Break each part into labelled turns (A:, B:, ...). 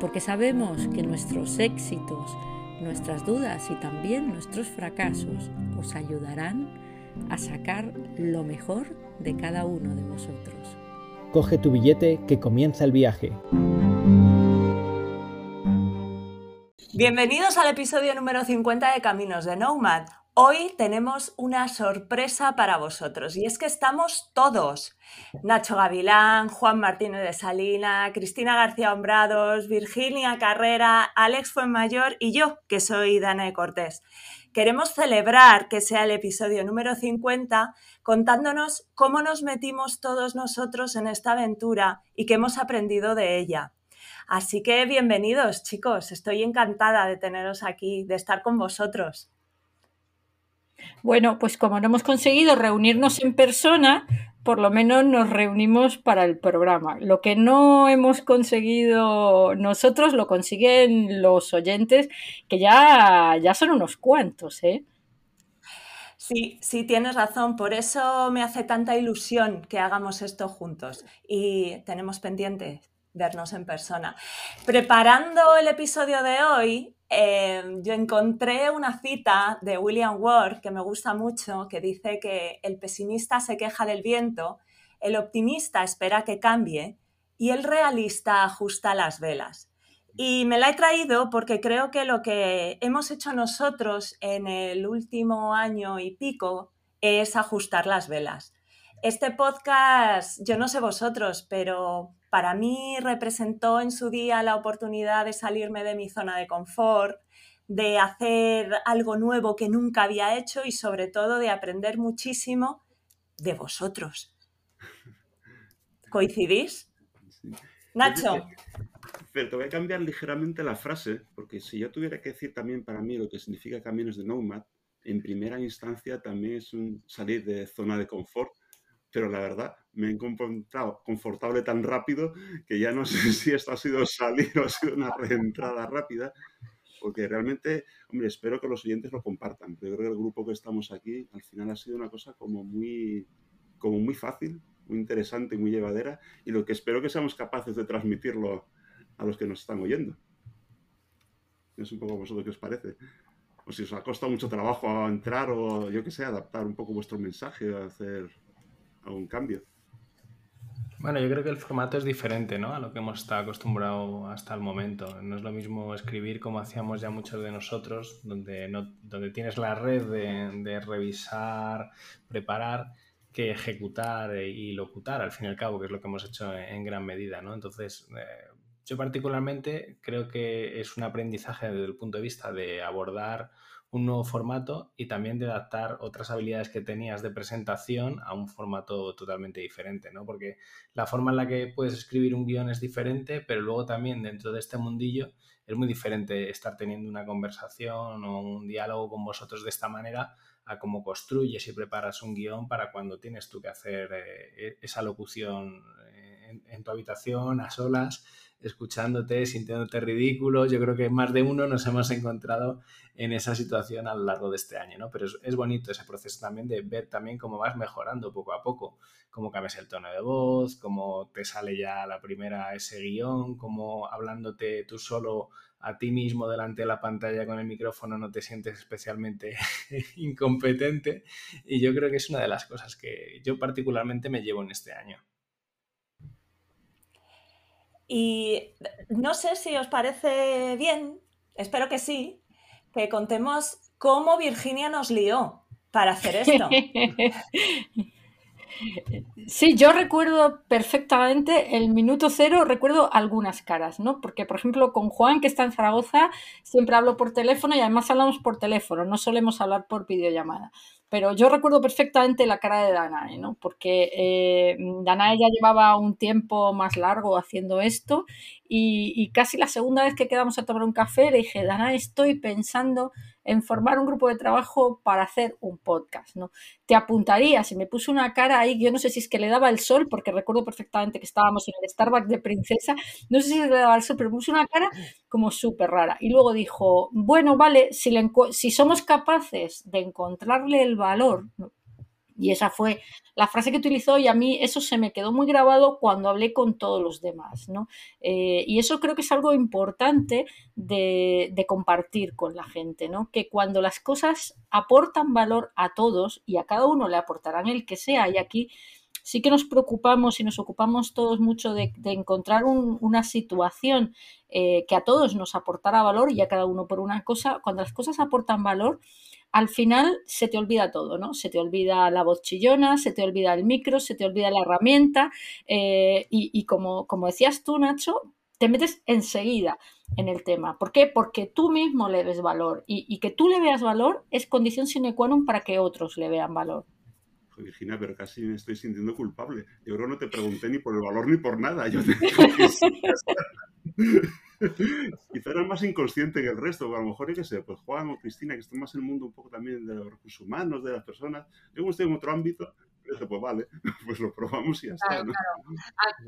A: porque sabemos que nuestros éxitos, nuestras dudas y también nuestros fracasos os ayudarán a sacar lo mejor de cada uno de vosotros.
B: Coge tu billete que comienza el viaje.
C: Bienvenidos al episodio número 50 de Caminos de Nomad. Hoy tenemos una sorpresa para vosotros y es que estamos todos. Nacho Gavilán, Juan Martínez de Salina, Cristina García Hombrados, Virginia Carrera, Alex Fuenmayor y yo, que soy Dana de Cortés. Queremos celebrar que sea el episodio número 50 contándonos cómo nos metimos todos nosotros en esta aventura y qué hemos aprendido de ella. Así que bienvenidos chicos, estoy encantada de teneros aquí, de estar con vosotros.
A: Bueno, pues como no hemos conseguido reunirnos en persona, por lo menos nos reunimos para el programa. Lo que no hemos conseguido nosotros lo consiguen los oyentes, que ya, ya son unos cuantos, ¿eh?
C: Sí, sí, tienes razón. Por eso me hace tanta ilusión que hagamos esto juntos. Y tenemos pendiente vernos en persona. Preparando el episodio de hoy, Em, yo encontré una cita de William Ward que me gusta mucho, que dice que el pesimista se queja del viento, el optimista espera que cambie y el realista ajusta las velas. Y me la he traído porque creo que lo que hemos hecho nosotros en el último año y pico es ajustar las velas. Este podcast, yo no sé vosotros, pero para mí representó en su día la oportunidad de salirme de mi zona de confort, de hacer algo nuevo que nunca había hecho y sobre todo de aprender muchísimo de vosotros. ¿Coincidís? Nacho.
D: Pero te voy a cambiar ligeramente la frase, porque si yo tuviera que decir también para mí lo que significa caminos de Nomad, en primera instancia también es un salir de zona de confort pero la verdad me he encontrado confortable tan rápido que ya no sé si esto ha sido salir o ha sido una reentrada rápida, porque realmente, hombre, espero que los oyentes lo compartan. Pero yo creo que el grupo que estamos aquí al final ha sido una cosa como muy, como muy fácil, muy interesante y muy llevadera, y lo que espero que seamos capaces de transmitirlo a los que nos están oyendo. Es un poco vosotros qué os parece. O si os ha costado mucho trabajo entrar o yo qué sé, adaptar un poco vuestro mensaje, hacer un cambio.
E: Bueno, yo creo que el formato es diferente, ¿no? A lo que hemos estado acostumbrados hasta el momento. No es lo mismo escribir como hacíamos ya muchos de nosotros, donde, no, donde tienes la red de, revisar, preparar, que ejecutar y locutar, al fin y al cabo, que es lo que hemos hecho en, gran medida, ¿no? Entonces, eh, yo particularmente creo que es un aprendizaje desde el punto de vista de abordar un nuevo formato y también de adaptar otras habilidades que tenías de presentación a un formato totalmente diferente, ¿no? Porque la forma en la que puedes escribir un guion es diferente, pero luego también dentro de este mundillo es muy diferente estar teniendo una conversación o un diálogo con vosotros de esta manera a cómo construyes y preparas un guion para cuando tienes tú que hacer eh, e-, esa locución eh, en tu habitación a solas escuchándote, sintiéndote ridículo. Yo creo que más de uno nos hemos encontrado en esa situación a lo largo de este año, ¿no? Pero es, bonito ese proceso también de ver también cómo vas mejorando poco a poco, cómo cambias el tono de voz, cómo te sale ya la primera ese guion, cómo hablándote tú solo a ti mismo delante de la pantalla con el micrófono no te sientes especialmente incompetente y yo creo que es una de las cosas que yo particularmente me llevo en este año.
C: Y no sé si os parece bien, espero que sí, que contemos cómo Virginia nos lió para hacer esto.
F: Sí, yo recuerdo perfectamente el minuto cero, recuerdo algunas caras, ¿no? Porque, por ejemplo, con Juan, que está en Zaragoza, siempre hablo por teléfono y además hablamos por teléfono, no solemos hablar por videollamada. Pero yo recuerdo perfectamente la cara de Danae, ¿no? Porque eh, Danae ya llevaba un tiempo más largo haciendo esto y, y, casi la segunda vez que quedamos a tomar un café le dije, Danae, estoy pensando en formar un grupo de trabajo para hacer un podcast, ¿no? Te apuntarías y me puso una cara ahí, yo no sé si es que le daba el sol, porque recuerdo perfectamente que estábamos en el Starbucks de Princesa, no sé si le daba el sol, pero me puso una cara como súper rara. Y luego dijo, bueno, vale, si, le, si somos capaces de encontrarle el valor. Y esa fue la frase que utilizó y a mí eso se me quedó muy grabado cuando hablé con todos los demás, ¿no? Eh, y eso creo que es algo importante de, compartir con la gente, ¿no? Que cuando las cosas aportan valor a todos y a cada uno le aportarán el que sea, y aquí sí que nos preocupamos y nos ocupamos todos mucho de, encontrar un, una situación eh, que a todos nos aportara valor y a cada uno por una cosa, cuando las cosas aportan valor, al final se te olvida todo, ¿no? Se te olvida la voz chillona, se te olvida el micro, se te olvida la herramienta eh, y, como, como decías tú, Nacho, te metes enseguida en el tema. ¿Por qué? Porque tú mismo le ves valor y, y, que tú le veas valor es condición sine qua non para que otros le vean valor.
D: Virginia, pero casi me estoy sintiendo culpable. Yo creo que no te pregunté ni por el valor ni por nada. Yo te Quizá eras más inconsciente que el resto, a lo mejor, qué sé, pues Juan o Cristina, que están más en el mundo un poco también de los recursos humanos, de las personas. Yo como estoy en otro ámbito, dije, pues vale, pues lo probamos y ya
G: claro,
D: está. ¿no?
G: Claro.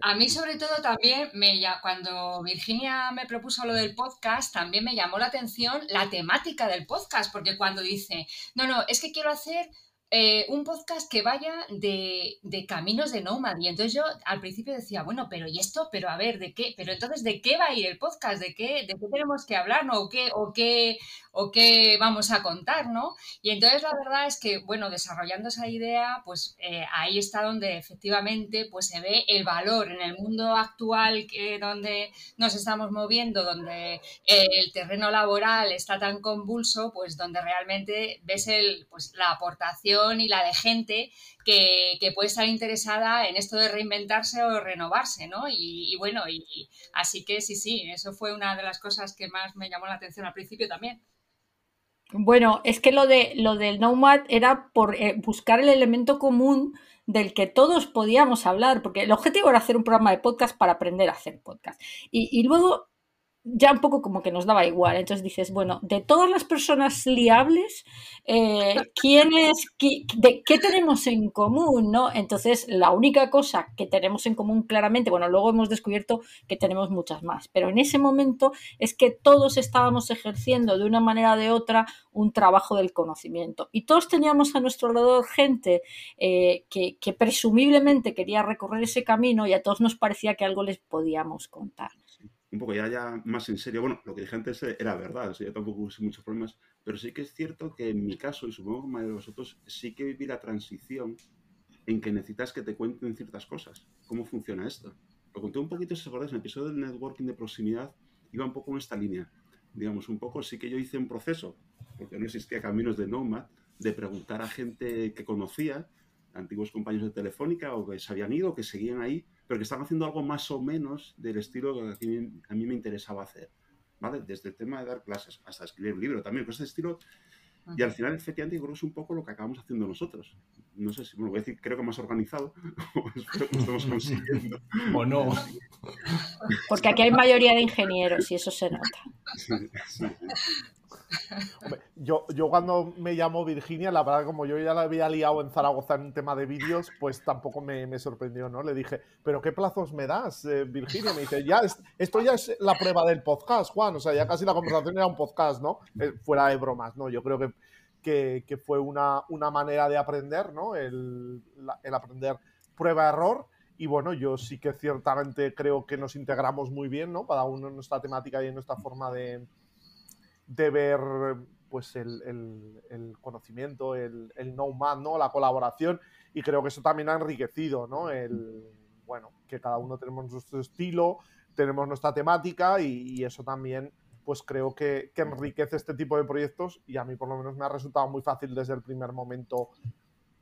G: A, a, mí sobre todo también, me, cuando Virginia me propuso lo del podcast, también me llamó la atención la temática del podcast, porque cuando dice, no, no, es que quiero hacer eh, un podcast que vaya de, de, caminos de Nomad. Y entonces yo al principio decía, bueno, pero ¿y esto? Pero a ver, ¿de qué? Pero entonces, ¿de qué va a ir el podcast? ¿De qué, de qué tenemos que hablar? ¿no? ¿O, qué, o, qué, ¿O qué vamos a contar? ¿no? Y entonces la verdad es que, bueno, desarrollando esa idea, pues eh, ahí está donde efectivamente pues, se ve el valor en el mundo actual que, donde nos estamos moviendo, donde el terreno laboral está tan convulso, pues donde realmente ves el, pues, la aportación y la de gente que, que, puede estar interesada en esto de reinventarse o renovarse, ¿no? Y, bueno, y, así que sí, sí, eso fue una de las cosas que más me llamó la atención al principio también.
F: Bueno, es que lo, de, lo del Nomad era por eh, buscar el elemento común del que todos podíamos hablar, porque el objetivo era hacer un programa de podcast para aprender a hacer podcast. Y luego ya un poco como que nos daba igual. Entonces dices, bueno, de todas las personas liables, eh, ¿quién es, qué, de, ¿qué tenemos en común? ¿no? Entonces, la única cosa que tenemos en común claramente, bueno, luego hemos descubierto que tenemos muchas más, pero en ese momento es que todos estábamos ejerciendo de una manera o de otra un trabajo del conocimiento. Y todos teníamos a nuestro alrededor gente eh, que presumiblemente quería recorrer ese camino y a todos nos parecía que algo les podíamos contar
D: un poco ya, ya más en serio, bueno, lo que dije antes era verdad, o yo tampoco hubo muchos problemas, pero sí que es cierto que en mi caso, y supongo que en de vosotros, sí que viví la transición en que necesitas que te cuenten ciertas cosas, cómo funciona esto. Lo conté un poquito, si os acordáis, en el episodio del networking de proximidad, iba un poco en esta línea. Digamos, un poco sí que yo hice un proceso, porque no existía caminos de Nomad, de preguntar a gente que conocía, antiguos compañeros de Telefónica o que se habían ido, que seguían ahí, pero que estaban haciendo algo más o menos del estilo que a mí me interesaba hacer. ¿Vale? Desde el tema de dar clases hasta escribir un libro también, con ese estilo. Y al final, efectivamente, creo que es un poco lo que acabamos haciendo nosotros. No sé si, bueno, voy a decir, creo que más organizado, o espero que lo estamos consiguiendo.
E: o no.
F: Porque aquí hay mayoría de ingenieros y eso se nota.
D: Sí, sí, sí.
H: Hombre, yo, yo cuando me llamó Virginia, la verdad, como yo ya la había liado en Zaragoza en un tema de vídeos, pues tampoco me, me, sorprendió, ¿no? Le dije, ¿pero qué plazos me das, eh, Virginia? Me dice, ya, es, esto ya es la prueba del podcast, Juan. O sea, ya casi la conversación era un podcast, ¿no? Eh, fuera de bromas, ¿no? Yo creo que, que, fue una, una, manera de aprender, ¿no? El, el aprender prueba-error. Y bueno, yo sí que ciertamente creo que nos integramos muy bien, ¿no? Cada uno en nuestra temática y en nuestra forma de, de ver pues el, el, conocimiento, el, el know-how, ¿no? la colaboración, y creo que eso también ha enriquecido, ¿no? El, bueno, que cada uno tenemos nuestro estilo, tenemos nuestra temática y eso también pues creo que, que, enriquece este tipo de proyectos y a mí por lo menos me ha resultado muy fácil desde el primer momento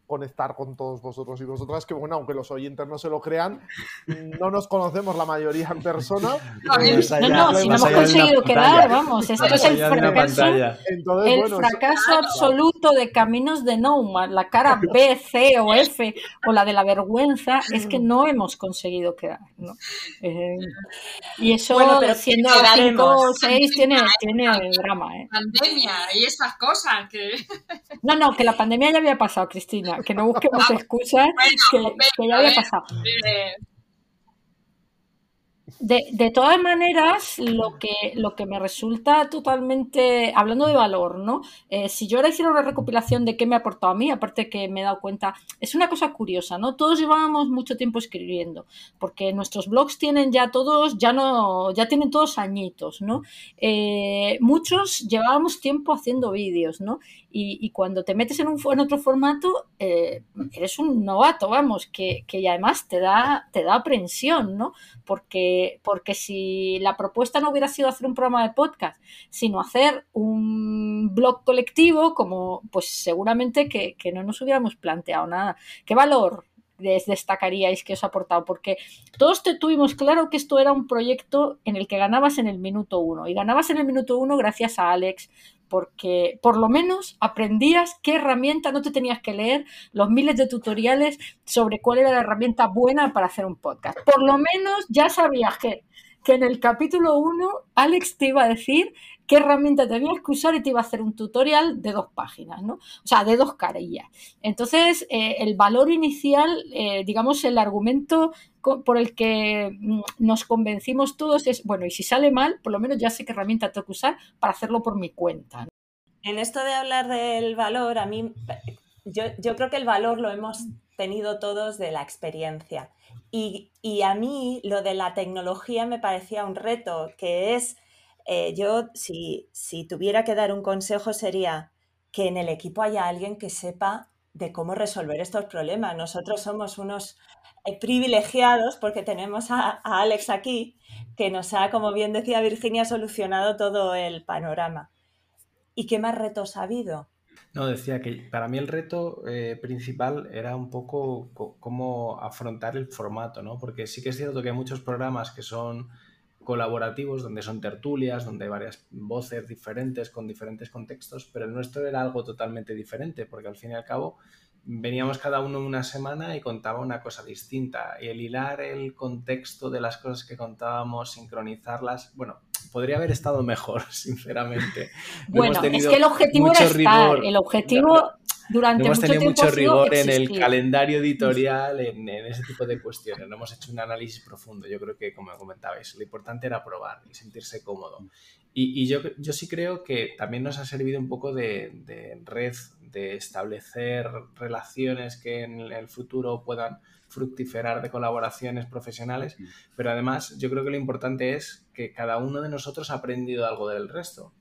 H: conectar con todos vosotros y vosotras, que bueno, aunque los oyentes no se lo crean, no nos conocemos la mayoría en persona.
F: no, no, si no hemos conseguido quedar, vamos, esto es el fracaso, el fracaso absoluto de caminos de Nomad, la cara B, C o F, o la de la vergüenza, es que no hemos conseguido quedar. ¿no? Eh, y eso, bueno, pero siendo 5 o 6, tiene, tiene drama. ¿eh?
G: Pandemia y esas cosas. que
F: No, no, que la pandemia ya había pasado, Cristina, que no busquemos excusas, que, que, ya había pasado. Eh, de, todas maneras, lo que, lo que me resulta totalmente, hablando de valor, ¿no? Eh, si yo ahora hiciera una recopilación de qué me ha aportado a mí, aparte que me he dado cuenta, es una cosa curiosa, ¿no? Todos llevábamos mucho tiempo escribiendo, porque nuestros blogs tienen ya todos, ya no, ya tienen todos añitos, ¿no? Eh, muchos llevábamos tiempo haciendo vídeos, ¿no? Y, cuando te metes en, un, otro formato, eh, eres un novato, vamos, que, que además te da, te da aprensión, ¿no? Porque, porque si la propuesta no hubiera sido hacer un programa de podcast, sino hacer un blog colectivo, como pues seguramente que, que no nos hubiéramos planteado nada. ¿Qué valor destacaríais que os ha aportado? Porque todos te tuvimos claro que esto era un proyecto en el que ganabas en el minuto uno. Y ganabas en el minuto uno gracias a Alex, porque por lo menos aprendías qué herramienta, no te tenías que leer los miles de tutoriales sobre cuál era la herramienta buena para hacer un podcast. Por lo menos ya sabías que, que en el capítulo 1 Alex te iba a decir qué herramienta tenías que usar y te iba a hacer un tutorial de dos páginas, ¿no? O sea, de dos carillas. Entonces, eh, el valor inicial, eh, digamos, el argumento por el que mm, nos convencimos todos es, bueno, y si sale mal, por lo menos ya sé qué herramienta tengo que usar para hacerlo por mi cuenta.
C: En esto de hablar del valor, a mí, yo, yo creo que el valor lo hemos tenido todos de la experiencia. Y, y, a mí lo de la tecnología me parecía un reto, que es eh, yo, si, tuviera que dar un consejo, sería que en el equipo haya alguien que sepa de cómo resolver estos problemas. Nosotros somos unos eh, privilegiados porque tenemos a, Alex aquí, que nos ha, como bien decía Virginia, solucionado todo el panorama. ¿Y qué más retos ha habido?
E: No, decía que para mí el reto eh, principal era un poco cómo afrontar el formato, ¿no? Porque sí que es cierto que hay muchos programas que son colaborativos, donde son tertulias, donde hay varias voces diferentes con diferentes contextos, pero el nuestro era algo totalmente diferente, porque al fin y al cabo veníamos cada uno una semana y contaba una cosa distinta. Y el hilar el contexto de las cosas que contábamos, sincronizarlas, bueno, podría haber estado mejor, sinceramente.
F: bueno, es que el objetivo era estar, el objetivo durante
E: hemos
F: tenido
E: mucho rigor en el calendario editorial, en, ese tipo de cuestiones. No hemos hecho un análisis profundo. Yo creo que, como comentabais, lo importante era probar y sentirse cómodo. Y, yo, yo, sí creo que también nos ha servido un poco de, red, de establecer relaciones que en el futuro puedan fructiferar de colaboraciones profesionales, pero además yo creo que lo importante es que cada uno de nosotros ha aprendido algo del resto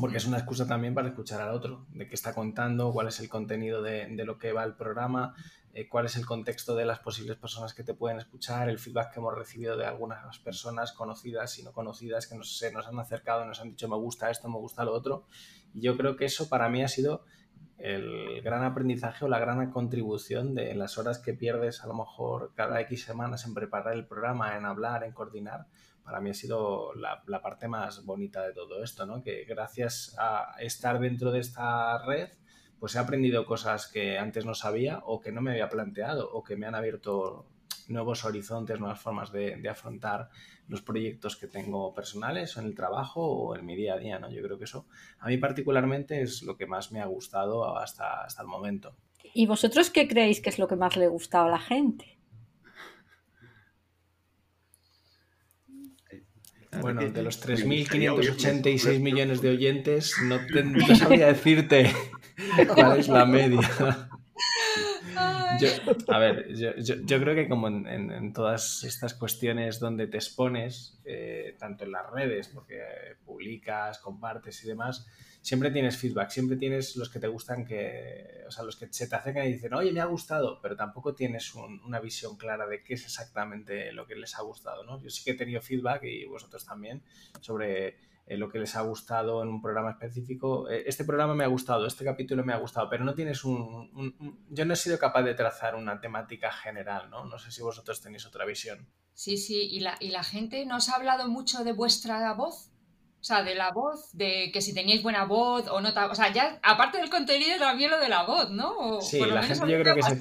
E: porque es una excusa también para escuchar al otro, de qué está contando, cuál es el contenido de, lo que va el programa, eh, cuál es el contexto de las posibles personas que te pueden escuchar, el feedback que hemos recibido de algunas personas conocidas y no conocidas que nos, nos han acercado, nos han dicho me gusta esto, me gusta lo otro. Y yo creo que eso para mí ha sido el gran aprendizaje o la gran contribución de las horas que pierdes a lo mejor cada X semanas en preparar el programa, en hablar, en coordinar, para mí ha sido la, parte más bonita de todo esto, ¿no? Que gracias a estar dentro de esta red, pues he aprendido cosas que antes no sabía o que no me había planteado o que me han abierto nuevos horizontes, nuevas formas de, afrontar los proyectos que tengo personales o en el trabajo o en mi día a día, ¿no? Yo creo que eso a mí particularmente es lo que más me ha gustado hasta, hasta el momento.
F: ¿Y vosotros qué creéis que es lo que más le ha gustado a la gente?
E: Bueno, de los 3.586 millones de oyentes, no, te, sabría decirte cuál es la media. A ver, yo, creo que como en, todas estas cuestiones donde te expones, eh, tanto en las redes, porque publicas, compartes y demás, siempre tienes feedback, siempre tienes los que te gustan, que, o sea, los que se te acercan y dicen, oye, me ha gustado, pero tampoco tienes una visión clara de qué es exactamente lo que les ha gustado, ¿no? Yo sí que he tenido feedback y vosotros también sobre eh, lo que les ha gustado en un programa específico. Eh, este programa me ha gustado, este capítulo me ha gustado, pero no tienes un, Yo no he sido capaz de trazar una temática general, ¿no? No sé si vosotros tenéis otra visión.
G: Sí, sí, y la, y la gente nos ha hablado mucho de vuestra voz. O sea, de la voz, de que si teníais buena voz o no. O sea, ya, aparte del contenido, también lo de la voz, ¿no?
E: sí, la gente yo creo que se,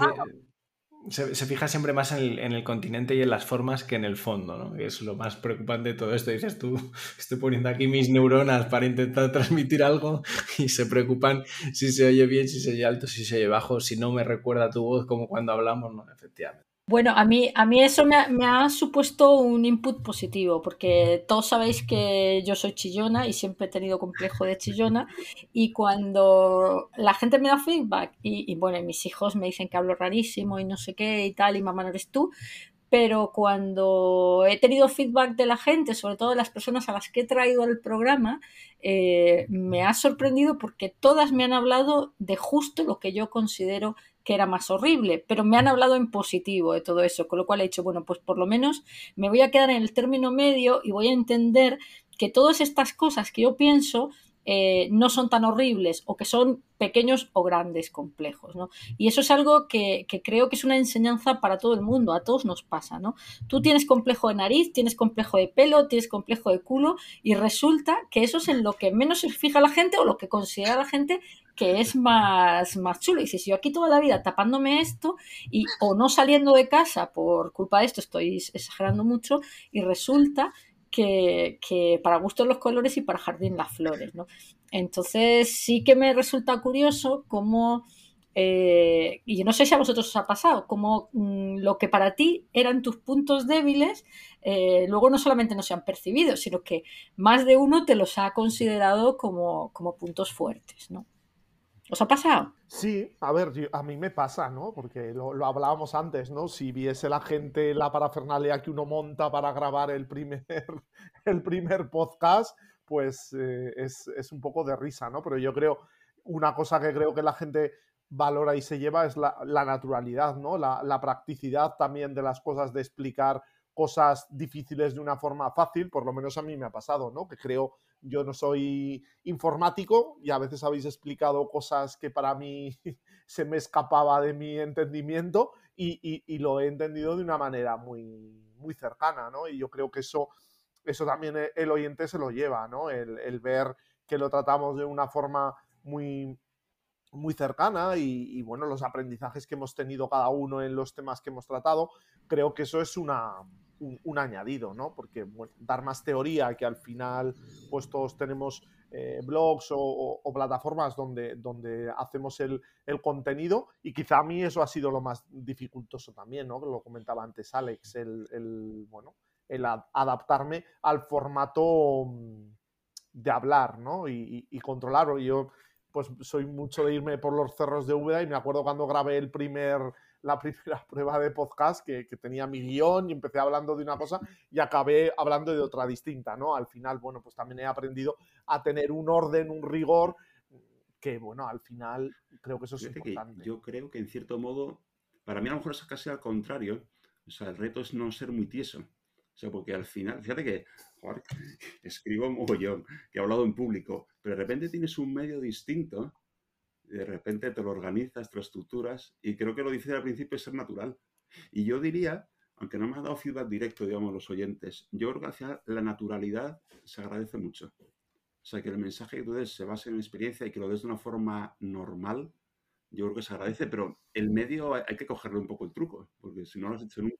E: se, fija siempre más en el, en el, continente y en las formas que en el fondo, ¿no? es lo más preocupante de todo esto. Dices tú, estoy poniendo aquí mis neuronas para intentar transmitir algo y se preocupan si se oye bien, si se oye alto, si se oye bajo, si no me recuerda tu voz como cuando hablamos, ¿no? Efectivamente.
F: Bueno, a mí, eso me ha, supuesto un input positivo, porque todos sabéis que yo soy chillona y siempre he tenido complejo de chillona, y cuando la gente me da feedback, y, y bueno, mis hijos me dicen que hablo rarísimo y no sé qué y tal, y mamá no eres tú, pero cuando he tenido feedback de la gente, sobre todo de las personas a las que he traído al programa, eh, me ha sorprendido porque todas me han hablado de justo lo que yo considero que era más horrible, pero me han hablado en positivo de todo eso, con lo cual he dicho, bueno, pues por lo menos me voy a quedar en el término medio y voy a entender que todas estas cosas que yo pienso eh, no son tan horribles o que son pequeños o grandes complejos. ¿no? Y eso es algo que, creo que es una enseñanza para todo el mundo, a todos nos pasa. ¿no? Tú tienes complejo de nariz, tienes complejo de pelo, tienes complejo de culo y resulta que eso es en lo que menos se fija la gente o lo que considera la gente que es más, más chulo. Y dices, yo aquí toda la vida tapándome esto y o no saliendo de casa por culpa de esto, estoy exagerando mucho, y resulta que, para gusto los colores y para jardín las flores, ¿no? Entonces sí que me resulta curioso cómo, eh, y no sé si a vosotros os ha pasado, como mm, lo que para ti eran tus puntos débiles, eh, luego no solamente no se han percibido, sino que más de uno te los ha considerado como, como puntos fuertes, ¿no? ¿Os ha pasado?
H: Sí, a ver, a mí me pasa, ¿no? Porque lo, hablábamos antes, ¿no? Si viese la gente la parafernalia que uno monta para grabar el primer, el primer podcast, pues eh, es, un poco de risa, ¿no? Pero yo creo, una cosa que creo que la gente valora y se lleva es la, naturalidad, ¿no? La, la, practicidad también de las cosas, de explicar cosas difíciles de una forma fácil, por lo menos a mí me ha pasado, ¿no? Que creo yo no soy informático y a veces habéis explicado cosas que para mí se me escapaba de mi entendimiento y, lo he entendido de una manera muy, muy cercana, ¿no? Y yo creo que eso, eso también e, el oyente se lo lleva, ¿no? El, ver que lo tratamos de una forma muy, muy cercana y, bueno, los aprendizajes que hemos tenido cada uno en los temas que hemos tratado, creo que eso es una, un, añadido, ¿no? Porque dar más teoría, que al final pues todos tenemos eh, blogs o, plataformas donde, donde hacemos el, contenido y quizá a mí eso ha sido lo más dificultoso también, ¿no? Lo comentaba antes Alex, el, bueno, el adaptarme al formato mm, de hablar, ¿no? Y, y, controlarlo. Yo pues soy mucho de irme por los cerros de Úbeda y me acuerdo cuando grabé el primer la primera prueba de podcast que, tenía mi guion y empecé hablando de una cosa y acabé hablando de otra distinta, ¿no? Al final, bueno, pues también he aprendido a tener un orden, un rigor, que bueno, al final creo que eso es importante.
D: yo creo que en cierto modo, para mí a lo mejor es casi al contrario, o sea, el reto es no ser muy tieso. O sea, porque al final, fíjate que joder, escribo mogollón, que he hablado en público, pero de repente tienes un medio distinto de repente te lo organizas, te lo estructuras, y creo que lo dice al principio es ser natural. Y yo diría, aunque no me ha dado feedback directo, digamos, los oyentes, yo creo que hacia la naturalidad se agradece mucho. O sea, que el mensaje que tú des se base en experiencia y que lo des de una forma normal, yo creo que se agradece, pero el medio hay que cogerle un poco el truco, porque si no lo has hecho nunca.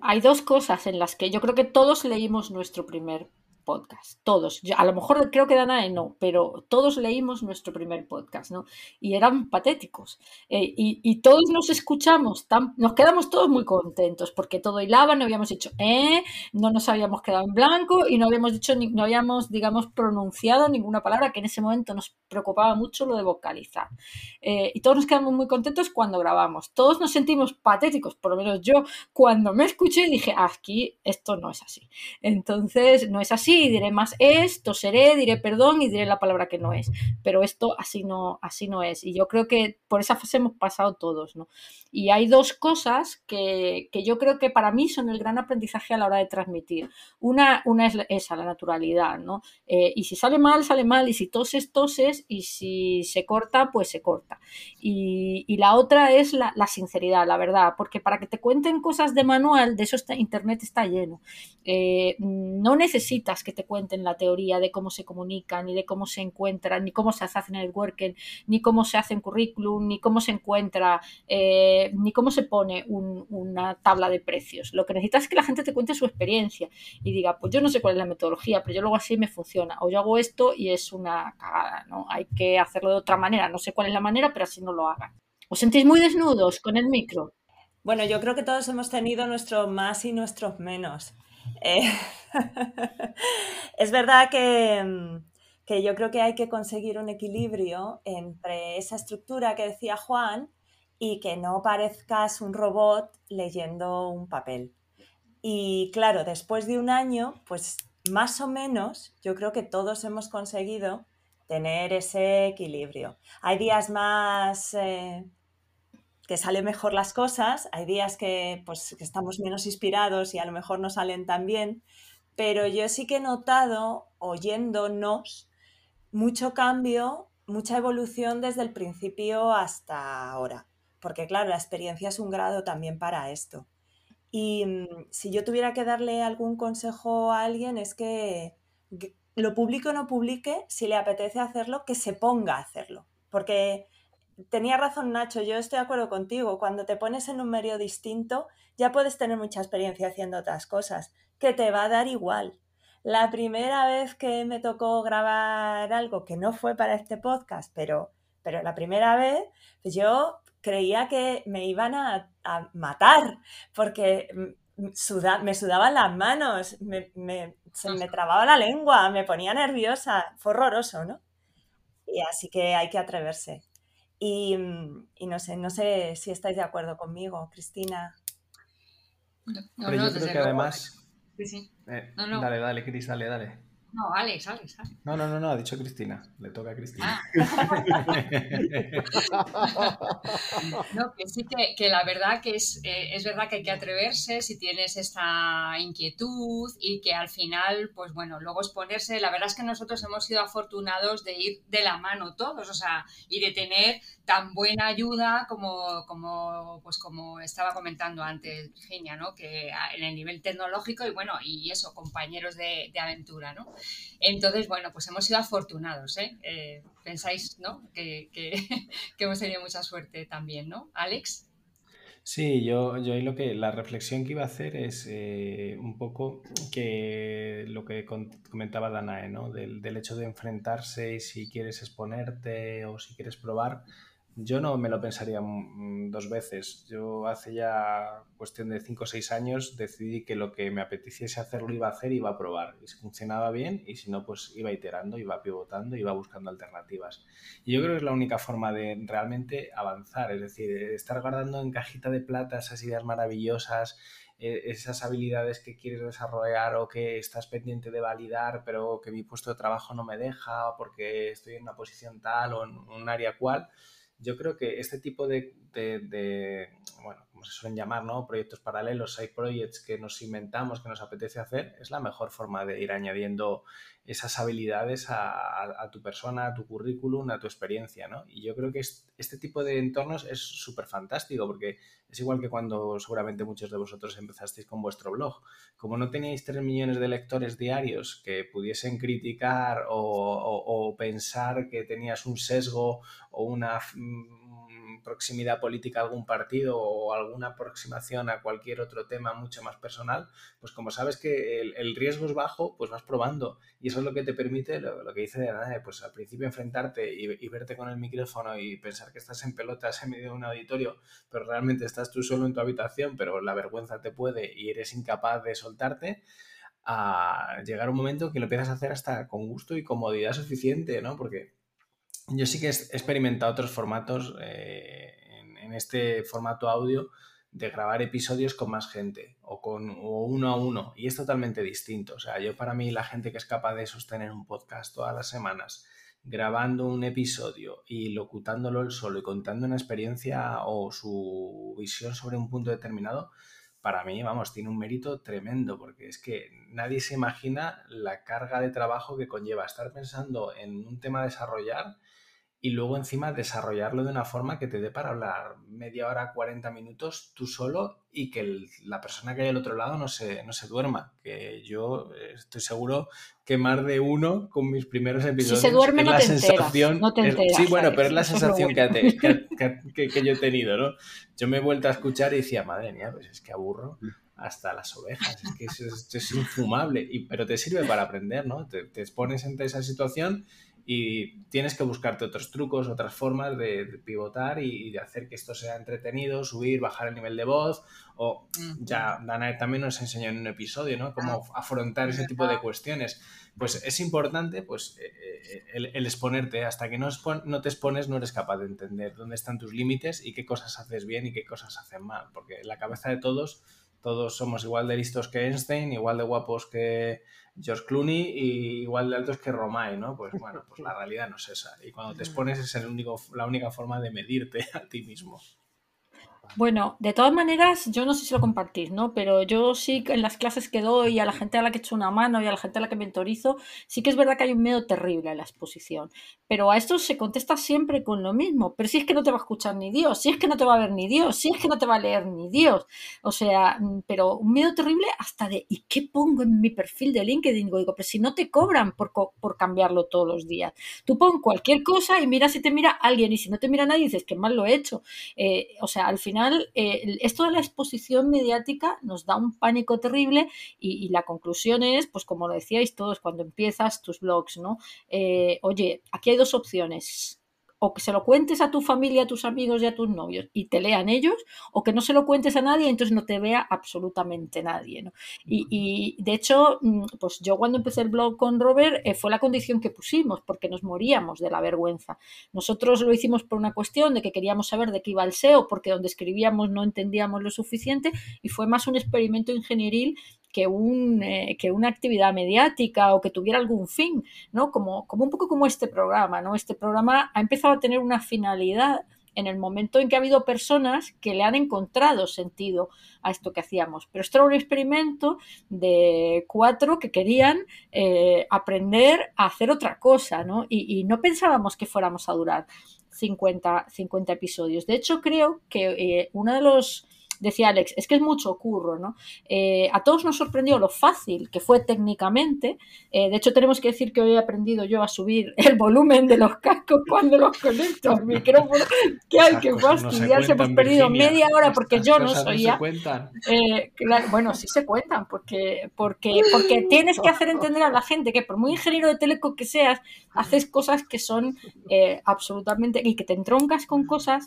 F: Hay dos cosas en las que yo creo que todos leímos nuestro primer podcast, todos. a lo mejor creo que Danae no, pero todos leímos nuestro primer podcast, ¿no? Y eran patéticos. Eh, y, todos nos escuchamos, tan, nos quedamos todos muy contentos porque todo hilaba, no habíamos dicho eh, no nos habíamos quedado en blanco y no habíamos dicho, ni, no habíamos, digamos, pronunciado ninguna palabra que en ese momento nos preocupaba mucho lo de vocalizar. Eh, y todos nos quedamos muy contentos cuando grabamos. Todos nos sentimos patéticos, por lo menos yo, cuando me escuché dije, aquí esto no es así. Entonces, no es así sí, diré más es, toseré, diré perdón y diré la palabra que no es. Pero esto así no, así no es. Y yo creo que por esa fase hemos pasado todos, ¿no? Y hay dos cosas que, que yo creo que para mí son el gran aprendizaje a la hora de transmitir. Una, una es esa, la naturalidad, ¿no? Eh, y si sale mal, sale mal, y si toses, toses, y si se corta, pues se corta. Y, y la otra es la, la, sinceridad, la verdad, porque para que te cuenten cosas de manual, de eso Internet está lleno. Eh, no necesitas que te cuenten la teoría de cómo se comunican, ni de cómo se encuentran, ni cómo se hace networking, ni cómo se hace un currículum, ni cómo se encuentra, eh, ni cómo se pone un, una tabla de precios. Lo que necesitas es que la gente te cuente su experiencia y diga, pues yo no sé cuál es la metodología, pero yo luego así me funciona. O yo hago esto y es una cagada, ¿no? Hay que hacerlo de otra manera. No sé cuál es la manera, pero así no lo hagan. ¿Os sentís muy desnudos con el micro?
C: Bueno, yo creo que todos hemos tenido nuestros más y nuestros menos. Eh, es verdad que, que, yo creo que hay que conseguir un equilibrio entre esa estructura que decía Juan y que no parezcas un robot leyendo un papel. Y claro, después de un año, pues más o menos yo creo que todos hemos conseguido tener ese equilibrio. Hay días más eh, que salen mejor las cosas, hay días que, pues, que estamos menos inspirados y a lo mejor no salen tan bien, pero yo sí que he notado, oyéndonos, mucho cambio, mucha evolución desde el principio hasta ahora, porque claro, la experiencia es un grado también para esto. Y mm, si yo tuviera que darle algún consejo a alguien es que lo publique o no publique, si le apetece hacerlo, que se ponga a hacerlo. Porque tenía razón Nacho, yo estoy de acuerdo contigo, cuando te pones en un medio distinto ya puedes tener mucha experiencia haciendo otras cosas, que te va a dar igual. La primera vez que me tocó grabar algo que no fue para este podcast, pero, pero la primera vez, pues yo creía que me iban a, matar, porque me sudaban las manos, me, se me trababa la lengua, me ponía nerviosa, fue horroroso, ¿no? Y así que hay que atreverse. Y, y no sé, no sé si estáis de acuerdo conmigo, Cristina.
E: No, no, yo creo que además... Sí, sí. Eh, dale, dale, Cris, dale, dale.
G: No, Alex, Alex, Alex.
E: No, no, no, no, ha dicho Cristina. Le toca a Cristina.
G: Ah. no, que sí que, que la verdad que es, eh, es verdad que hay que atreverse si tienes esta inquietud y que al final, pues bueno, luego exponerse. La verdad es que nosotros hemos sido afortunados de ir de la mano todos, o sea, y de tener tan buena ayuda como, como, pues como estaba comentando antes Virginia, ¿no? Que en el nivel tecnológico y bueno, y eso, compañeros de, de aventura, ¿no? Entonces, bueno, pues hemos sido afortunados, ¿eh? eh pensáis, ¿no? Que, que, hemos tenido mucha suerte también, ¿no? Alex.
E: Sí, yo, yo lo que la reflexión que iba a hacer es eh, un poco que lo que comentaba Danae, ¿no? Del, del, hecho de enfrentarse y si quieres exponerte o si quieres probar, yo no me lo pensaría dos veces. Yo hace ya cuestión de 5 o 6 años decidí que lo que me apeteciese hacer lo iba a hacer y iba a probar. Y si funcionaba bien y si no, pues iba iterando, iba pivotando, iba buscando alternativas. Y yo creo que es la única forma de realmente avanzar, es decir, estar guardando en cajita de plata esas ideas maravillosas, eh, esas habilidades que quieres desarrollar o que estás pendiente de validar, pero que mi puesto de trabajo no me deja porque estoy en una posición tal o en un área cual yo creo que este tipo de, bueno, como se suelen llamar, ¿no? Proyectos paralelos, side projects que nos inventamos, que nos apetece hacer, es la mejor forma de ir añadiendo esas habilidades a, tu persona, a tu currículum, a tu experiencia, ¿no? Y yo creo que este tipo de entornos es súper fantástico porque es igual que cuando seguramente muchos de vosotros empezasteis con vuestro blog. Como no teníais tres millones de lectores diarios que pudiesen criticar o pensar que tenías un sesgo o una proximidad política a algún partido o alguna aproximación a cualquier otro tema mucho más personal, pues como sabes que el, riesgo es bajo, pues vas probando. Y eso es lo que te permite, lo, que dice de nada, pues al principio enfrentarte y, verte con el micrófono y pensar que estás en pelotas en medio de un auditorio, pero realmente estás tú solo en tu habitación, pero la vergüenza te puede y eres incapaz de soltarte a llegar un momento que lo empiezas a hacer hasta con gusto y comodidad suficiente, ¿no? Porque yo sí que he experimentado otros formatos eh, en, este formato audio de grabar episodios con más gente o con uno a uno y es totalmente distinto. O sea, yo para mí la gente que es capaz de sostener un podcast todas las semanas grabando un episodio y locutándolo él solo y contando una experiencia o su visión sobre un punto determinado, para mí, vamos, tiene un mérito tremendo, porque es que nadie se imagina la carga de trabajo que conlleva estar pensando en un tema a desarrollar y luego encima desarrollarlo de una forma que te dé para hablar media hora, 40 minutos tú solo y que la persona que hay al otro lado no se, no se duerma. Que yo estoy seguro que más de uno con mis primeros episodios...
F: Si se duerme no,
E: la
F: te
E: sensación,
F: no te enteras.
E: sí, bueno, pero es la sensación que, que, que, yo he tenido, ¿no? Yo me he vuelto a escuchar y decía, madre mía, pues es que aburro hasta las ovejas, es que es, es, infumable, y, pero te sirve para aprender, ¿no? Te, te expones ante esa situación y tienes que buscarte otros trucos, otras formas de, pivotar y, de hacer que esto sea entretenido, subir, bajar el nivel de voz o ya Dana también nos enseñó en un episodio, ¿no? Cómo ah. afrontar ese tipo de cuestiones. Pues es importante pues eh, eh, el, exponerte. Hasta que no, no te expones no eres capaz de entender dónde están tus límites y qué cosas haces bien y qué cosas hacen mal. Porque la cabeza de todos todos somos igual de listos que Einstein, igual de guapos que George Clooney y igual de altos que Romay, ¿no? Pues bueno, pues la realidad no es esa. Y cuando te expones es el único, la única forma de medirte a ti mismo.
F: Bueno, de todas maneras, yo no sé si lo compartís, ¿no? Pero yo sí en las clases que doy, a la gente a la que echo una mano y a la gente a la que mentorizo, sí que es verdad que hay un miedo terrible en la exposición. Pero a esto se contesta siempre con lo mismo. Pero si es que no te va a escuchar ni Dios, si es que no te va a ver ni Dios, si es que no te va a leer ni Dios. O sea, mm, pero un miedo terrible hasta de ¿y qué pongo en mi perfil de LinkedIn? Digo, digo pero si no te cobran por, por cambiarlo todos los días. Tú pon cualquier cosa y mira si te mira alguien y si no te mira nadie dices que mal lo he hecho. Eh, o sea, al final eh, esto de la exposición mediática nos da un pánico terrible y, la conclusión es, pues como lo decíais todos cuando empiezas tus blogs, ¿no? Eh, oye, aquí hay dos opciones o que se lo cuentes a tu familia, a tus amigos y a tus novios y te lean ellos, o que no se lo cuentes a nadie y entonces no te vea absolutamente nadie. ¿no? Y, de hecho, mm, pues yo cuando empecé el blog con Robert eh, fue la condición que pusimos, porque nos moríamos de la vergüenza. Nosotros lo hicimos por una cuestión de que queríamos saber de qué iba el SEO, porque donde escribíamos no entendíamos lo suficiente y fue más un experimento ingenieril que, un, eh, que una actividad mediática o que tuviera algún fin, ¿no? Como, como un poco como este programa, ¿no? Este programa ha empezado a tener una finalidad en el momento en que ha habido personas que le han encontrado sentido a esto que hacíamos. Pero esto era un experimento de cuatro que querían eh, aprender a hacer otra cosa, ¿no? Y, no pensábamos que fuéramos a durar 50, 50 episodios. De hecho, creo que eh, uno de los decía Alex, es que es mucho curro, ¿no? Eh, a todos nos sorprendió lo fácil que fue técnicamente. Eh, de hecho, tenemos que decir que hoy he aprendido yo a subir el volumen de los cascos cuando los conecto al micrófono. Que hay que fastidiar, se hemos perdido media hora porque yo no soy ya. Eh, bueno, sí se cuentan, porque, porque, porque tienes que hacer entender a la gente que por muy ingeniero de teleco que seas, haces cosas que son absolutamente y que te entroncas con cosas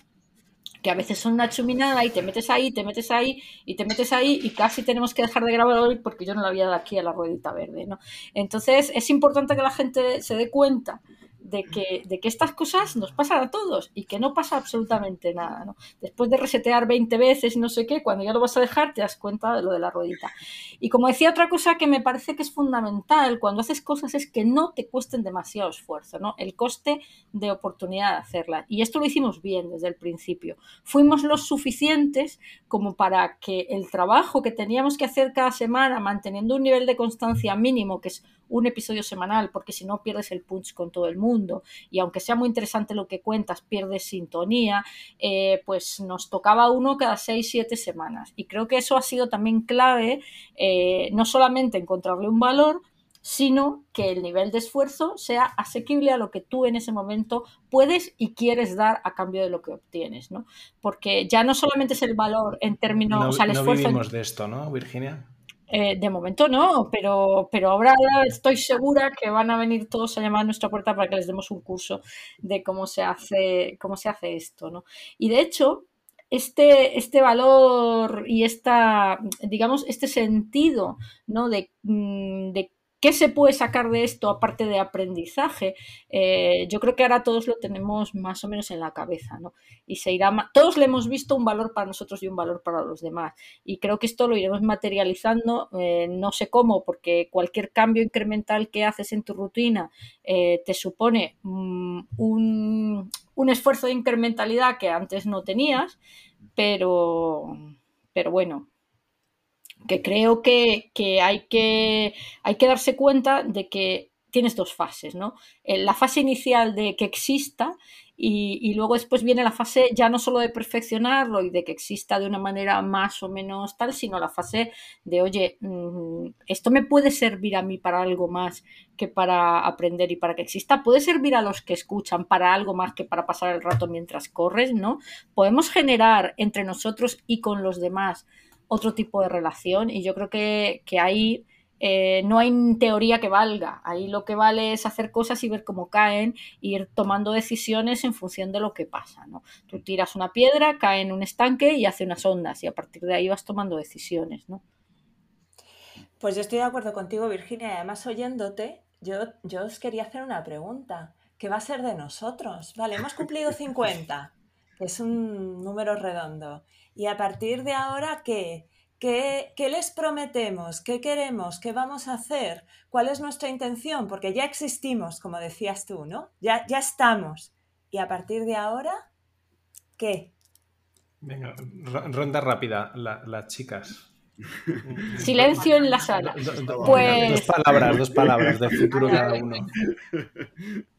F: que a veces son una chuminada y te metes ahí, te metes ahí y te metes ahí y casi tenemos que dejar de grabar hoy porque yo no la había dado aquí a la ruedita verde, ¿no? Entonces es importante que la gente se dé cuenta de que, de que estas cosas nos pasan a todos y que no pasa absolutamente nada. ¿no? Después de resetear 20 veces no sé qué, cuando ya lo vas a dejar te das cuenta de lo de la ruedita. Y como decía otra cosa que me parece que es fundamental cuando haces cosas es que no te cuesten demasiado esfuerzo, ¿no? el coste de oportunidad de hacerla. Y esto lo hicimos bien desde el principio. Fuimos los suficientes como para que el trabajo que teníamos que hacer cada semana manteniendo un nivel de constancia mínimo, que es un episodio semanal, porque si no pierdes el punch con todo el mundo y aunque sea muy interesante lo que cuentas, pierdes sintonía, eh, pues nos tocaba uno cada seis, siete semanas. Y creo que eso ha sido también clave, eh, no solamente encontrarle un valor, sino que el nivel de esfuerzo sea asequible a lo que tú en ese momento puedes y quieres dar a cambio de lo que obtienes, ¿no? Porque ya no solamente es el valor en términos, o sea, el esfuerzo.
E: vivimos de esto, ¿no, Virginia?
F: Eh, de momento no, pero, pero ahora estoy segura que van a venir todos a llamar a nuestra puerta para que les demos un curso de cómo se hace, cómo se hace esto, ¿no? Y de hecho, este, este valor y esta, digamos, este sentido, ¿no? De, mm, de ¿Qué se puede sacar de esto aparte de aprendizaje? Eh, yo creo que ahora todos lo tenemos más o menos en la cabeza, ¿no? Y se irá, todos le hemos visto un valor para nosotros y un valor para los demás. Y creo que esto lo iremos materializando, eh, no sé cómo, porque cualquier cambio incremental que haces en tu rutina eh, te supone mm, un, un esfuerzo de incrementalidad que antes no tenías, pero, pero bueno, que creo que, hay que hay que darse cuenta de que tienes dos fases, ¿no? Eh, la fase inicial de que exista y, luego después viene la fase ya no solo de perfeccionarlo y de que exista de una manera más o menos tal, sino la fase de, oye, mm, esto me puede servir a mí para algo más que para aprender y para que exista, puede servir a los que escuchan para algo más que para pasar el rato mientras corres, ¿no? Podemos generar entre nosotros y con los demás otro tipo de relación y yo creo que, ahí eh, no hay teoría que valga. Ahí lo que vale es hacer cosas y ver cómo caen e ir tomando decisiones en función de lo que pasa. ¿no? Tú tiras una piedra, cae en un estanque y hace unas ondas y a partir de ahí vas tomando decisiones. ¿no?
C: Pues yo estoy de acuerdo contigo, Virginia, y además oyéndote, yo, yo os quería hacer una pregunta. ¿Qué va a ser de nosotros? Vale, hemos cumplido 50, que es un número redondo. Y a partir de ahora, ¿qué? ¿Qué, les prometemos? ¿Qué queremos? ¿Qué vamos a hacer? ¿Cuál es nuestra intención? Porque ya existimos, como decías tú, ¿no? Ya, ya estamos. Y a partir de ahora, ¿qué?
E: Venga, ronda rápida, las chicas.
F: Silencio en la sala. pues...
E: Dos palabras, dos palabras del futuro cada uno.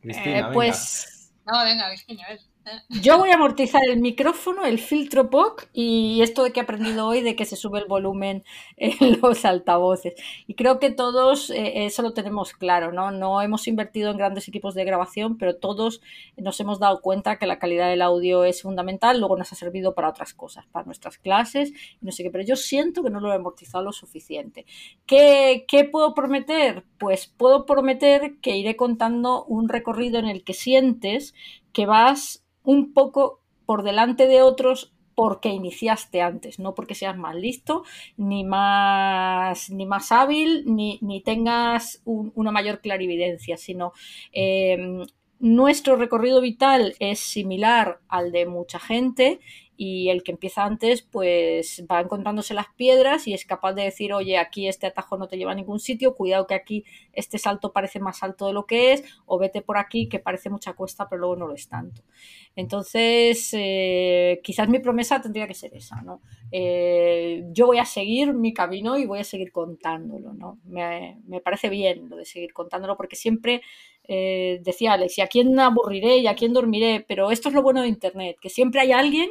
F: Eh, pues...
G: No, venga, Virginia, a ver.
F: Yo voy a amortizar el micrófono, el filtro POC y esto de que he aprendido hoy de que se sube el volumen en los altavoces. Y creo que todos eh, eso lo tenemos claro, ¿no? No hemos invertido en grandes equipos de grabación, pero todos nos hemos dado cuenta que la calidad del audio es fundamental. Luego nos ha servido para otras cosas, para nuestras clases, no sé qué, pero yo siento que no lo he amortizado lo suficiente. ¿Qué, qué puedo prometer? Pues puedo prometer que iré contando un recorrido en el que sientes que vas un poco por delante de otros porque iniciaste antes, no porque seas más listo, ni más, ni más hábil, ni, tengas una mayor clarividencia, sino eh, nuestro recorrido vital es similar al de mucha gente y el que empieza antes pues va encontrándose las piedras y es capaz de decir, oye, aquí este atajo no te lleva a ningún sitio, cuidado que aquí este salto parece más alto de lo que es, o vete por aquí que parece mucha cuesta pero luego no lo es tanto. Entonces, eh, quizás mi promesa tendría que ser esa, ¿no? Eh, yo voy a seguir mi camino y voy a seguir contándolo, ¿no? Me, parece bien lo de seguir contándolo porque siempre eh, decía Alex, ¿y a quién aburriré y a quién dormiré? Pero esto es lo bueno de Internet, que siempre hay alguien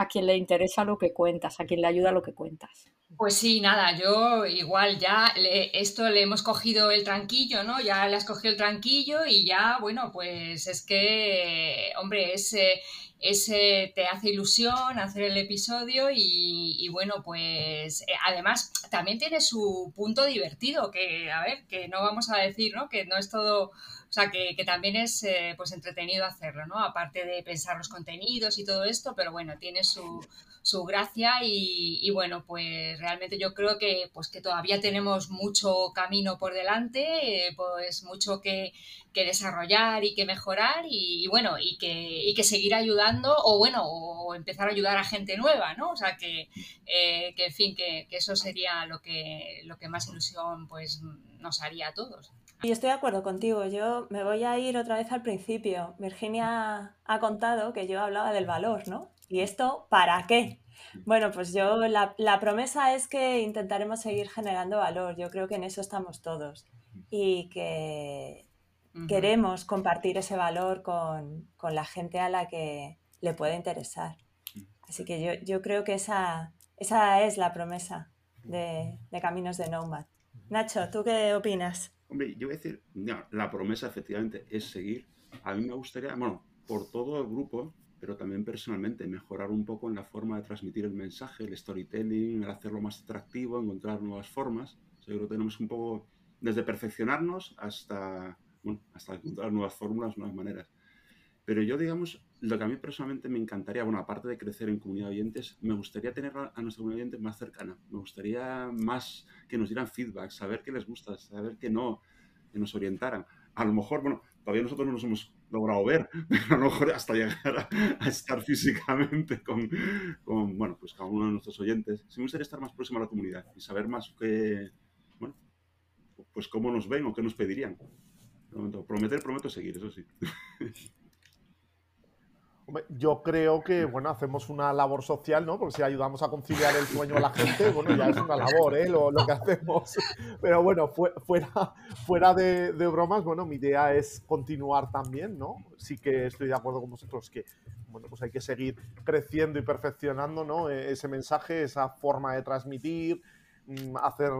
F: a quien le interesa lo que cuentas, a quien le ayuda lo que cuentas.
G: Pues sí, nada, yo igual ya esto le hemos cogido el tranquillo, ¿no? Ya le has cogido el tranquillo y ya, bueno, pues es que, hombre, ese, ese te hace ilusión hacer el episodio y, bueno, pues eh, además también tiene su punto divertido, que, a ver, que no vamos a decir, ¿no? Que no es todo o sea, que, también es eh, pues entretenido hacerlo, ¿no? Aparte de pensar los contenidos y todo esto, pero bueno, tiene su, su gracia y, bueno, pues realmente yo creo que, pues que todavía tenemos mucho camino por delante, eh, pues mucho que, desarrollar y que mejorar y, bueno, y que, y que seguir ayudando o bueno, o empezar a ayudar a gente nueva, ¿no? O sea, que, eh, que en fin, que, que, eso sería lo que, lo que más ilusión pues nos haría a todos.
C: Y estoy de acuerdo contigo. Yo me voy a ir otra vez al principio. Virginia ha contado que yo hablaba del valor, ¿no? ¿Y esto para qué? Bueno, pues yo la, promesa es que intentaremos seguir generando valor. Yo creo que en eso estamos todos. Y que queremos compartir ese valor con, la gente a la que le puede interesar. Así que yo, creo que esa, esa es la promesa de, de Caminos de Nomad. Nacho, ¿tú qué opinas?
D: Hombre, yo voy a decir, la promesa efectivamente es seguir. A mí me gustaría, bueno, por todo el grupo, pero también personalmente, mejorar un poco en la forma de transmitir el mensaje, el storytelling, el hacerlo más atractivo, encontrar nuevas formas. yo creo que tenemos un poco desde perfeccionarnos hasta, bueno, hasta encontrar nuevas fórmulas, nuevas maneras. Pero yo, digamos, lo que a mí personalmente me encantaría, bueno, aparte de crecer en comunidad de oyentes, me gustaría tener a nuestra comunidad de oyentes más cercana. Me gustaría más que nos dieran feedback, saber qué les gusta, saber qué no, que nos orientaran. A lo mejor, bueno, todavía nosotros no nos hemos logrado ver, pero a lo mejor hasta llegar a, estar físicamente con, con, bueno, pues cada uno de nuestros oyentes. Sí me gustaría estar más próximo a la comunidad y saber más qué, bueno, pues cómo nos ven o qué nos pedirían. Prometer, prometo seguir, eso sí.
H: Yo creo que, bueno, hacemos una labor social, ¿no? Porque si ayudamos a conciliar el sueño a la gente, bueno, ya es una labor, ¿eh? Lo, que hacemos. Pero bueno, fuera, fuera de, bromas, bueno, mi idea es continuar también, ¿no? Sí que estoy de acuerdo con vosotros que, bueno, pues hay que seguir creciendo y perfeccionando, ¿no? E, ese mensaje, esa forma de transmitir, mm, hacer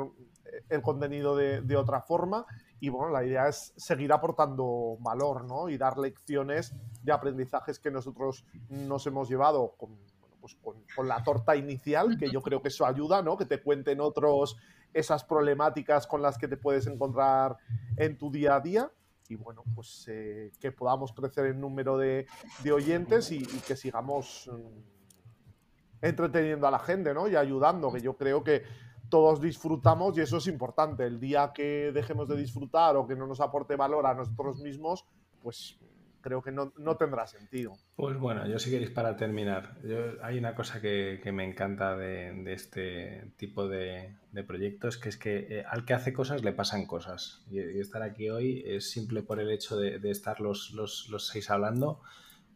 H: el contenido de, de otra forma y bueno, la idea es seguir aportando valor, ¿no? Y dar lecciones de aprendizajes que nosotros nos hemos llevado con, pues con, la torta inicial, que yo creo que eso ayuda, ¿no? Que te cuenten otros esas problemáticas con las que te puedes encontrar en tu día a día. Y bueno, pues eh, que podamos crecer en número de, oyentes y, que sigamos mm, entreteniendo a la gente, ¿no? Y ayudando, que yo creo que todos disfrutamos y eso es importante. El día que dejemos de disfrutar o que no nos aporte valor a nosotros mismos, pues creo que no, tendrá sentido.
E: Pues bueno, yo si queréis para terminar, hay una cosa que, me encanta de, este tipo de, proyectos, que es que eh, al que hace cosas le pasan cosas. Y, estar aquí hoy es simple por el hecho de, estar los seis hablando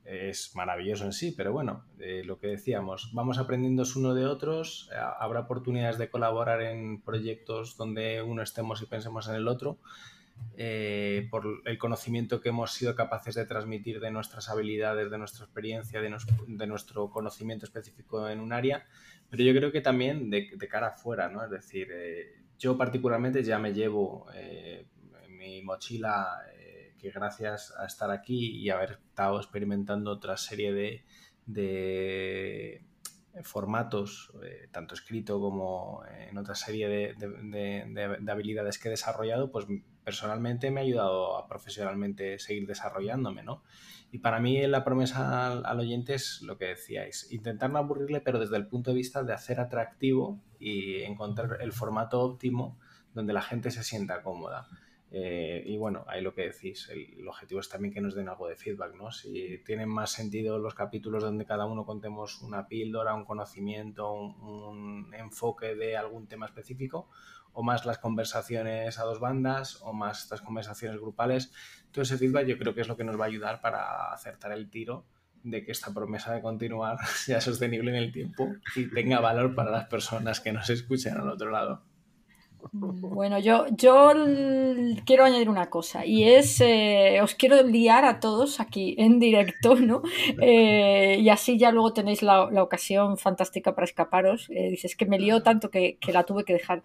E: es maravilloso en sí, pero bueno, eh, lo que decíamos, vamos aprendiendo uno de otros, eh, habrá oportunidades de colaborar en proyectos donde uno estemos y pensemos en el otro, eh, por el conocimiento que hemos sido capaces de transmitir de nuestras habilidades, de nuestra experiencia, de, nuestro conocimiento específico en un área, pero yo creo que también de, cara afuera, ¿no? Es decir, yo particularmente ya me llevo mi mochila que gracias a estar aquí y haber estado experimentando otra serie de, formatos, eh, tanto escrito como en otra serie de, habilidades que he desarrollado, pues personalmente me ha ayudado a profesionalmente seguir desarrollándome, ¿no? Y para mí la promesa al, oyente es lo que decíais, intentar no aburrirle, pero desde el punto de vista de hacer atractivo y encontrar el formato óptimo donde la gente se sienta cómoda. Eh, y bueno, ahí lo que decís, el, objetivo es también que nos den algo de feedback, ¿no? Si tienen más sentido los capítulos donde cada uno contemos una píldora, un conocimiento, un, enfoque de algún tema específico, o más las conversaciones a dos bandas, o más estas conversaciones grupales. Todo ese feedback yo creo que es lo que nos va a ayudar para acertar el tiro de que esta promesa de continuar sea sostenible en el tiempo y tenga valor para las personas que nos escuchen al otro lado.
F: Bueno, yo, yo quiero añadir una cosa y es, eh, os quiero liar a todos aquí en directo, ¿no? Eh, y así ya luego tenéis la, ocasión fantástica para escaparos. Eh, dices que me lió tanto que, que la tuve que dejar.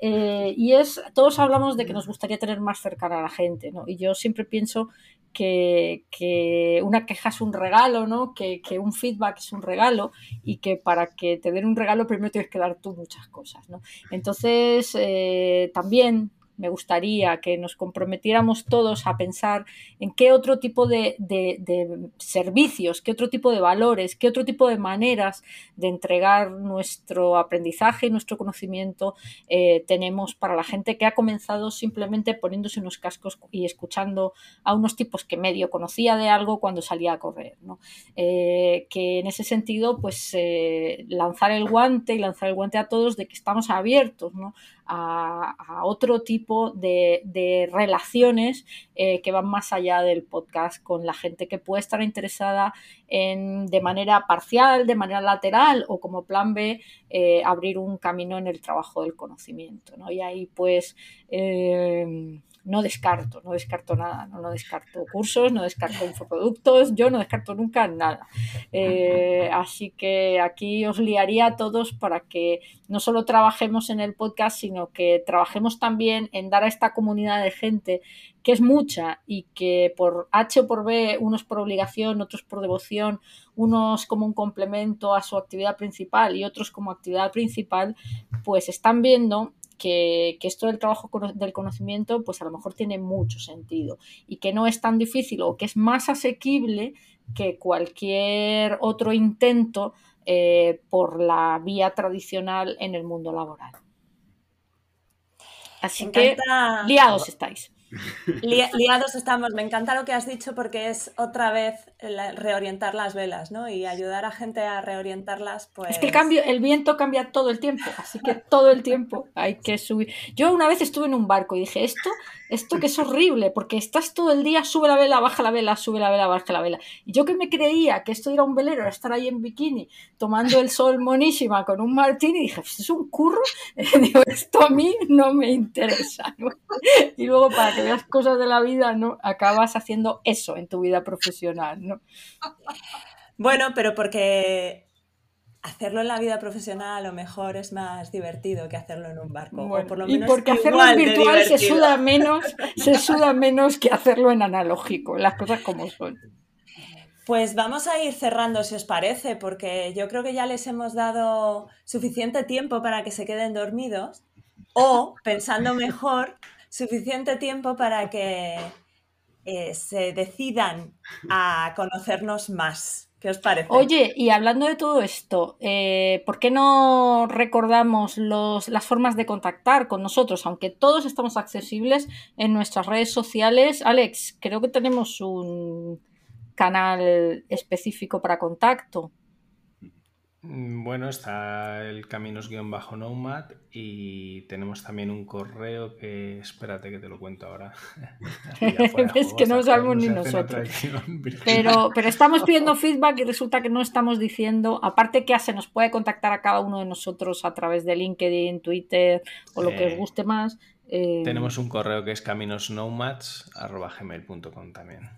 F: y es, todos hablamos de que nos gustaría tener más cercana a la gente, ¿no? Y yo siempre pienso que, una queja es un regalo, ¿no? Que, un feedback es un regalo y que para que te den un regalo primero tienes que dar tú muchas cosas, ¿no? Entonces, eh, también me gustaría que nos comprometiéramos todos a pensar en qué otro tipo de, servicios, qué otro tipo de valores, qué otro tipo de maneras de entregar nuestro aprendizaje y nuestro conocimiento eh, tenemos para la gente que ha comenzado simplemente poniéndose unos cascos y escuchando a unos tipos que medio conocía de algo cuando salía a correr. Eh, que en ese sentido, pues eh, lanzar el guante y lanzar el guante a todos de que estamos abiertos ¿no? A, otro tipo de, relaciones eh, que van más allá del podcast con la gente que puede estar interesada en, de manera parcial, de manera lateral o como plan B, eh, abrir un camino en el trabajo del conocimiento. ¿no? Y ahí pues... Eh, no descarto, no descarto nada, no, descarto cursos, no descarto infoproductos, yo no descarto nunca nada. Eh, así que aquí os liaría a todos para que no solo trabajemos en el podcast, sino que trabajemos también en dar a esta comunidad de gente que es mucha y que por H o por B, unos por obligación, otros por devoción, unos como un complemento a su actividad principal y otros como actividad principal, pues están viendo que, esto del trabajo del conocimiento pues a lo mejor tiene mucho sentido y que no es tan difícil o que es más asequible que cualquier otro intento eh, por la vía tradicional en el mundo laboral. Así que liados estáis.
C: Liados estamos. Me encanta lo que has dicho porque es otra vez reorientar las velas, ¿no? Y ayudar a gente a reorientarlas, pues...
F: Es que el, cambio, el viento cambia todo el tiempo, así que todo el tiempo hay que subir. Yo una vez estuve en un barco y dije, esto, esto que es horrible, porque estás todo el día, sube la vela, baja la vela, sube la vela, baja la vela. Y yo que me creía que esto era un velero, era estar ahí en bikini, tomando el sol monísima con un martini, y dije, es un curro, digo, esto a mí no me interesa. Y luego para veas cosas de la vida, ¿no? Acabas haciendo eso en tu vida profesional, ¿no?
C: Bueno, pero porque hacerlo en la vida profesional a lo mejor es más divertido que hacerlo en un barco. por lo menos
F: y porque hacerlo en virtual se suda menos, se suda menos que hacerlo en analógico, las cosas como son.
C: Pues vamos a ir cerrando, si os parece, porque yo creo que ya les hemos dado suficiente tiempo para que se queden dormidos o, pensando mejor, suficiente tiempo para que eh, se decidan a conocernos más. ¿Qué os parece?
F: Oye, y hablando de todo esto, eh, ¿por qué no recordamos las formas de contactar con nosotros? Aunque todos estamos accesibles en nuestras redes sociales. Alex, creo que tenemos un canal específico para contacto.
E: Mm, bueno, está el caminos-nomad y tenemos también un correo que, espérate que te lo cuento ahora.
F: es que no sabemos ni nosotros. Pero, pero estamos pidiendo feedback y resulta que no estamos diciendo, aparte que se nos puede contactar a cada uno de nosotros a través de LinkedIn, Twitter o lo que os guste más.
E: Eh, tenemos un correo que es caminosnomads.gmail.com también.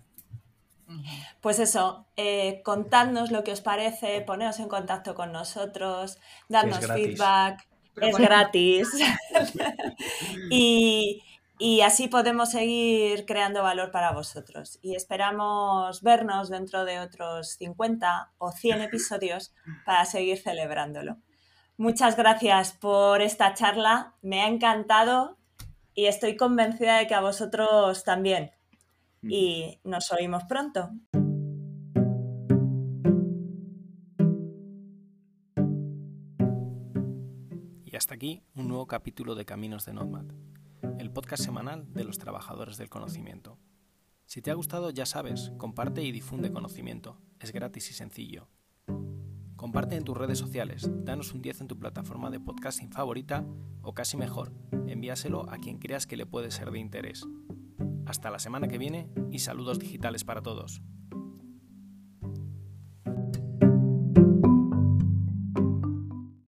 C: Pues eso, eh, contadnos lo que os parece, poneros en contacto con nosotros, darnos feedback, es gratis. y, y así podemos seguir creando valor para vosotros. Y esperamos vernos dentro de otros 50 o 100 episodios para seguir celebrándolo. Muchas gracias por esta charla, me ha encantado y estoy convencida de que a vosotros también y nos oímos pronto.
B: Y hasta aquí un nuevo capítulo de Caminos de Nomad, el podcast semanal de los trabajadores del conocimiento. Si te ha gustado, ya sabes, comparte y difunde conocimiento. Es gratis y sencillo. Comparte en tus redes sociales, danos un 10 en tu plataforma de podcasting favorita o casi mejor, envíaselo a quien creas que le puede ser de interés. Hasta la semana que viene y saludos digitales para todos.